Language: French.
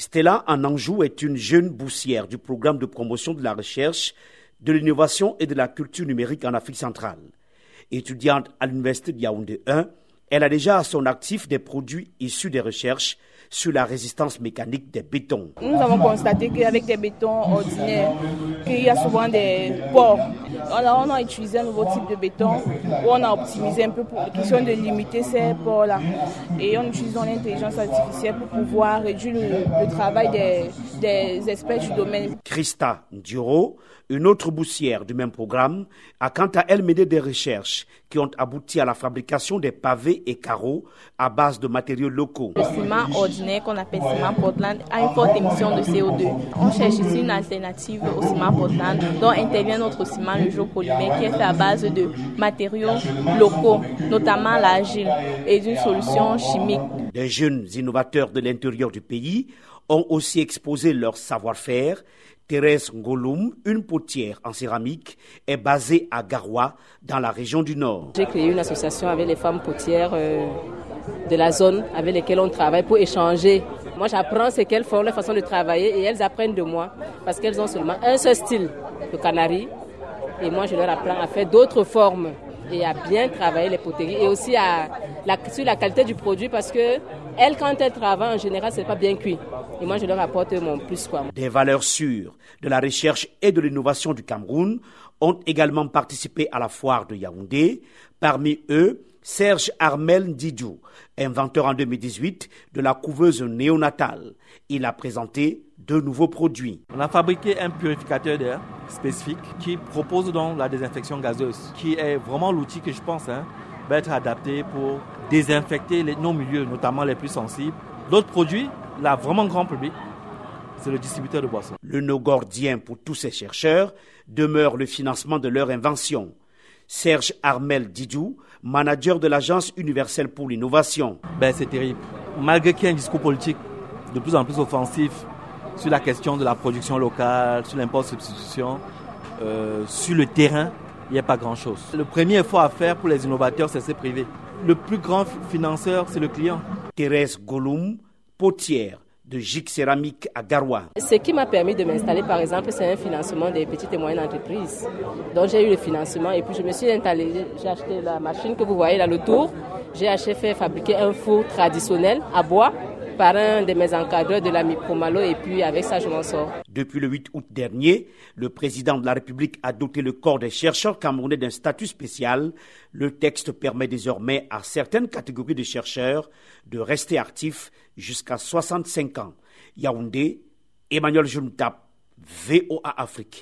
Stella Ananjou est une jeune boussière du programme de promotion de la recherche, de l'innovation et de la culture numérique en Afrique centrale. Étudiante à l'Université de Yaoundé 1, elle a déjà à son actif des produits issus des recherches sur la résistance mécanique des bétons. Nous avons constaté qu'avec des bétons ordinaires, qu'il y a souvent des ports. On a, utilisé un nouveau type de béton où on a optimisé un peu pour question de limiter ces ports-là. Et on utilise l'intelligence artificielle pour pouvoir réduire le, travail des, des experts du domaine. Christa Duro une autre boussière du même programme a quant à elle mené des recherches qui ont abouti à la fabrication des pavés et carreaux à base de matériaux locaux. Le ciment ordinaire qu'on appelle ciment Portland a une forte émission de CO2. On cherche ici une alternative au ciment Portland dont intervient notre ciment le jour polymère qui est fait à base de matériaux locaux, notamment l'argile et d'une solution chimique. Des jeunes innovateurs de l'intérieur du pays ont aussi exposé leur savoir-faire Thérèse Ngoloum, une potière en céramique, est basée à Garoua, dans la région du Nord. J'ai créé une association avec les femmes potières euh, de la zone avec lesquelles on travaille pour échanger. Moi, j'apprends ce qu'elles font, leur façon de travailler, et elles apprennent de moi parce qu'elles ont seulement un seul style, le canari. Et moi, je leur apprends à faire d'autres formes et à bien travailler les poteries et aussi à la, sur la qualité du produit parce que elles, quand elles travaillent, en général, c'est pas bien cuit. Et moi, je leur apporte mon plus. Quoi. Des valeurs sûres de la recherche et de l'innovation du Cameroun ont également participé à la foire de Yaoundé. Parmi eux, Serge Armel Didou, inventeur en 2018 de la couveuse néonatale. Il a présenté deux nouveaux produits. On a fabriqué un purificateur d'air spécifique qui propose donc la désinfection gazeuse, qui est vraiment l'outil que je pense hein, va être adapté pour désinfecter les, nos milieux, notamment les plus sensibles. D'autres produits, là, vraiment grand public, c'est le distributeur de boissons. Le nœud gordien pour tous ces chercheurs demeure le financement de leur invention. Serge Armel Didou, manager de l'Agence universelle pour l'innovation. Ben, c'est terrible. Malgré qu'il y ait un discours politique de plus en plus offensif sur la question de la production locale, sur l'import substitution, euh, sur le terrain, il n'y a pas grand-chose. Le premier effort à faire pour les innovateurs, c'est se priver. Le plus grand financeur, c'est le client. Thérèse Goloum, potière de Gic Céramique à Garoua. Ce qui m'a permis de m'installer, par exemple, c'est un financement des petites et moyennes entreprises. Donc j'ai eu le financement et puis je me suis installé, j'ai acheté la machine que vous voyez là, le tour. J'ai acheté fait fabriquer un four traditionnel à bois par un de mes encadreurs de la Micromalo et puis avec ça je m'en sors. Depuis le 8 août dernier, le président de la République a doté le corps des chercheurs camerounais d'un statut spécial. Le texte permet désormais à certaines catégories de chercheurs de rester actifs jusqu'à 65 ans. Yaoundé, Emmanuel Juntap, VOA Afrique.